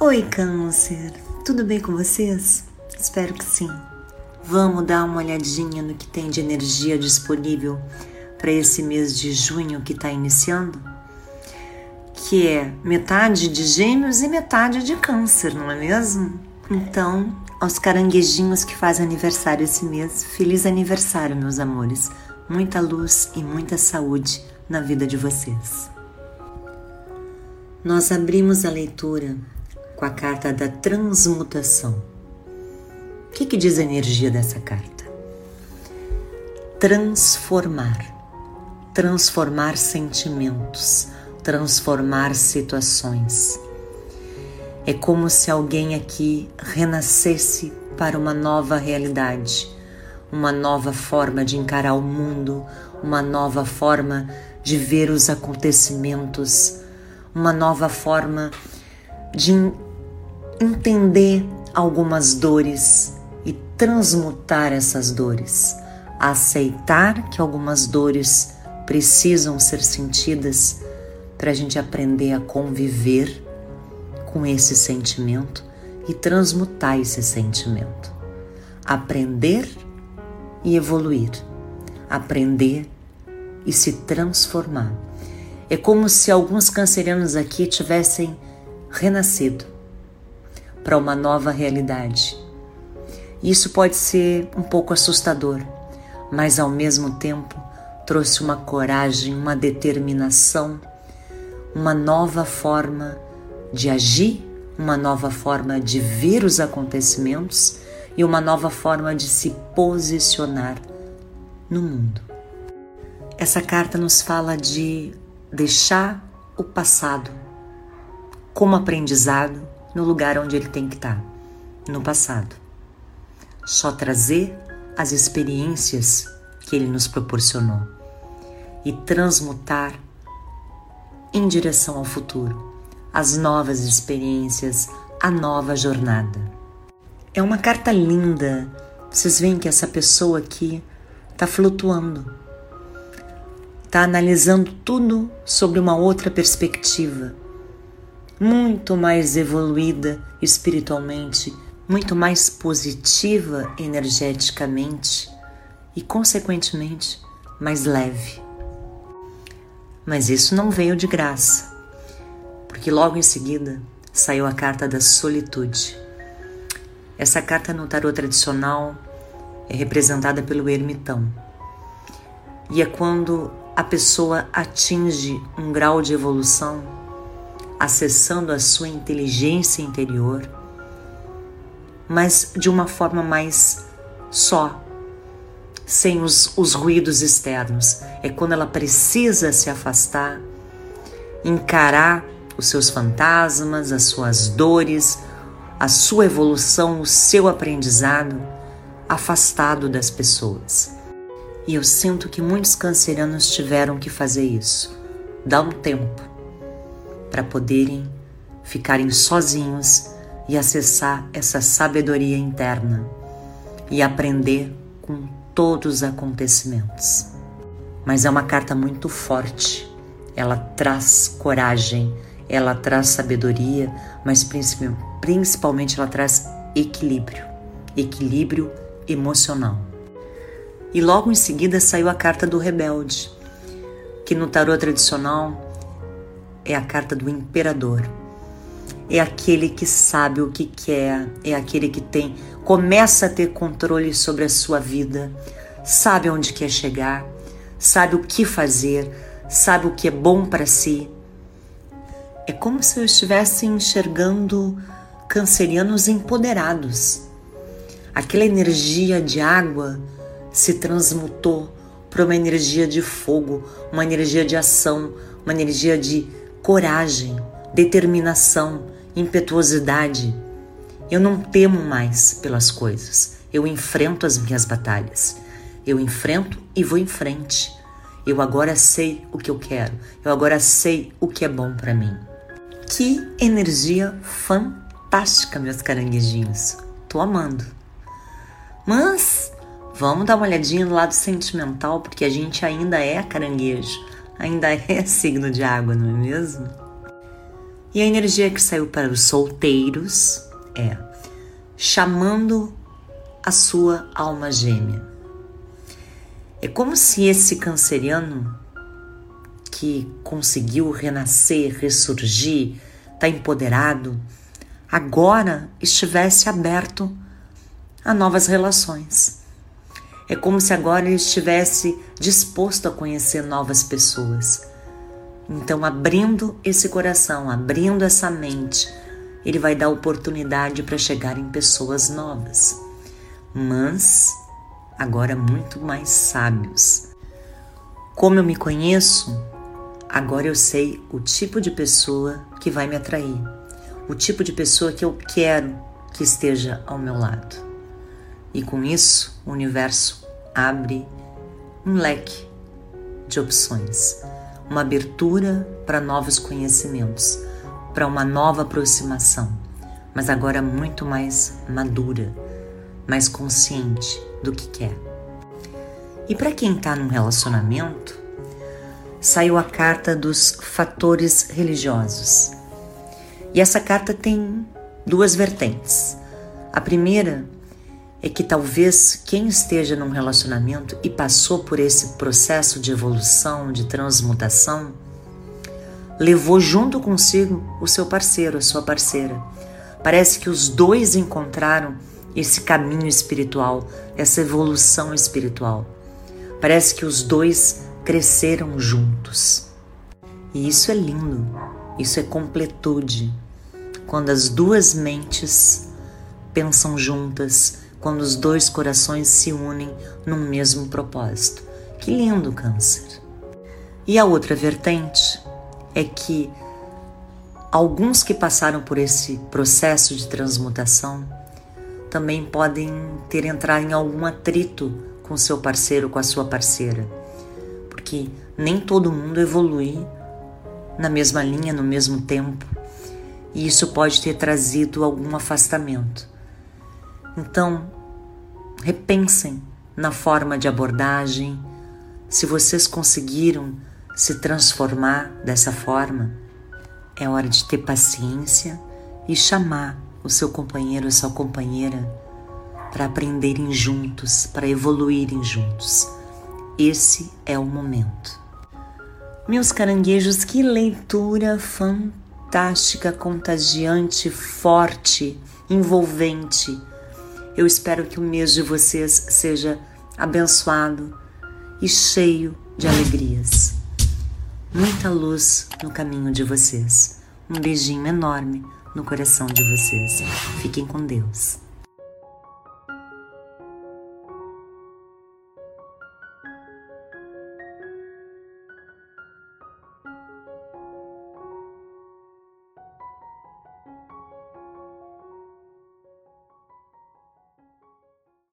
Oi, Câncer! Tudo bem com vocês? Espero que sim. Vamos dar uma olhadinha no que tem de energia disponível para esse mês de junho que está iniciando? Que é metade de Gêmeos e metade de Câncer, não é mesmo? Então, aos caranguejinhos que fazem aniversário esse mês, feliz aniversário, meus amores! Muita luz e muita saúde na vida de vocês. Nós abrimos a leitura com a carta da transmutação. O que, que diz a energia dessa carta? Transformar. Transformar sentimentos, transformar situações. É como se alguém aqui renascesse para uma nova realidade, uma nova forma de encarar o mundo, uma nova forma de ver os acontecimentos, uma nova forma de entender algumas dores e transmutar essas dores, aceitar que algumas dores precisam ser sentidas para a gente aprender a conviver com esse sentimento e transmutar esse sentimento. Aprender e evoluir. Aprender e se transformar. É como se alguns cancerianos aqui tivessem renascido para uma nova realidade. Isso pode ser um pouco assustador, mas ao mesmo tempo trouxe uma coragem, uma determinação, uma nova forma de agir, uma nova forma de ver os acontecimentos e uma nova forma de se posicionar no mundo. Essa carta nos fala de deixar o passado como aprendizado no lugar onde ele tem que estar, no passado. Só trazer as experiências que ele nos proporcionou e transmutar em direção ao futuro, as novas experiências, a nova jornada. É uma carta linda. Vocês veem que essa pessoa aqui está flutuando está analisando tudo sobre uma outra perspectiva, muito mais evoluída espiritualmente, muito mais positiva energeticamente e, consequentemente, mais leve. Mas isso não veio de graça, porque logo em seguida saiu a carta da solitude. Essa carta no tarot tradicional é representada pelo ermitão. E é quando a pessoa atinge um grau de evolução, acessando a sua inteligência interior, mas de uma forma mais só, sem os, os ruídos externos. É quando ela precisa se afastar, encarar os seus fantasmas, as suas dores, a sua evolução, o seu aprendizado, afastado das pessoas. E eu sinto que muitos cancerianos tiveram que fazer isso. Dar um tempo para poderem ficarem sozinhos e acessar essa sabedoria interna e aprender com todos os acontecimentos. Mas é uma carta muito forte. Ela traz coragem, ela traz sabedoria, mas principalmente ela traz equilíbrio, equilíbrio emocional. E logo em seguida saiu a carta do rebelde, que no tarô tradicional é a carta do imperador. É aquele que sabe o que quer, é aquele que tem, começa a ter controle sobre a sua vida, sabe onde quer chegar, sabe o que fazer, sabe o que é bom para si. É como se eu estivesse enxergando cancerianos empoderados. Aquela energia de água se transmutou para uma energia de fogo, uma energia de ação, uma energia de coragem, determinação, impetuosidade. Eu não temo mais pelas coisas. Eu enfrento as minhas batalhas. Eu enfrento e vou em frente. Eu agora sei o que eu quero. Eu agora sei o que é bom para mim. Que energia fantástica, meus caranguejinhos. Tô amando. Mas Vamos dar uma olhadinha no lado sentimental, porque a gente ainda é caranguejo, ainda é signo de água, não é mesmo? E a energia que saiu para os solteiros é chamando a sua alma gêmea. É como se esse canceriano que conseguiu renascer, ressurgir, está empoderado, agora estivesse aberto a novas relações. É como se agora ele estivesse disposto a conhecer novas pessoas. Então, abrindo esse coração, abrindo essa mente, ele vai dar oportunidade para chegar em pessoas novas, mas agora muito mais sábios. Como eu me conheço, agora eu sei o tipo de pessoa que vai me atrair, o tipo de pessoa que eu quero que esteja ao meu lado. E com isso, o universo abre um leque de opções, uma abertura para novos conhecimentos para uma nova aproximação, mas agora muito mais madura, mais consciente do que quer. E para quem está num relacionamento, saiu a carta dos fatores religiosos. E essa carta tem duas vertentes. A primeira é que talvez quem esteja num relacionamento e passou por esse processo de evolução, de transmutação, levou junto consigo o seu parceiro, a sua parceira. Parece que os dois encontraram esse caminho espiritual, essa evolução espiritual. Parece que os dois cresceram juntos. E isso é lindo, isso é completude. Quando as duas mentes pensam juntas, quando os dois corações se unem num mesmo propósito. Que lindo, Câncer! E a outra vertente é que alguns que passaram por esse processo de transmutação também podem ter entrado em algum atrito com seu parceiro, com a sua parceira, porque nem todo mundo evolui na mesma linha, no mesmo tempo, e isso pode ter trazido algum afastamento. Então, repensem na forma de abordagem, se vocês conseguiram se transformar dessa forma, é hora de ter paciência e chamar o seu companheiro, a sua companheira para aprenderem juntos, para evoluírem juntos. Esse é o momento. Meus caranguejos, que leitura fantástica, contagiante, forte, envolvente. Eu espero que o mês de vocês seja abençoado e cheio de alegrias muita luz no caminho de vocês. Um beijinho enorme no coração de vocês. Fiquem com Deus.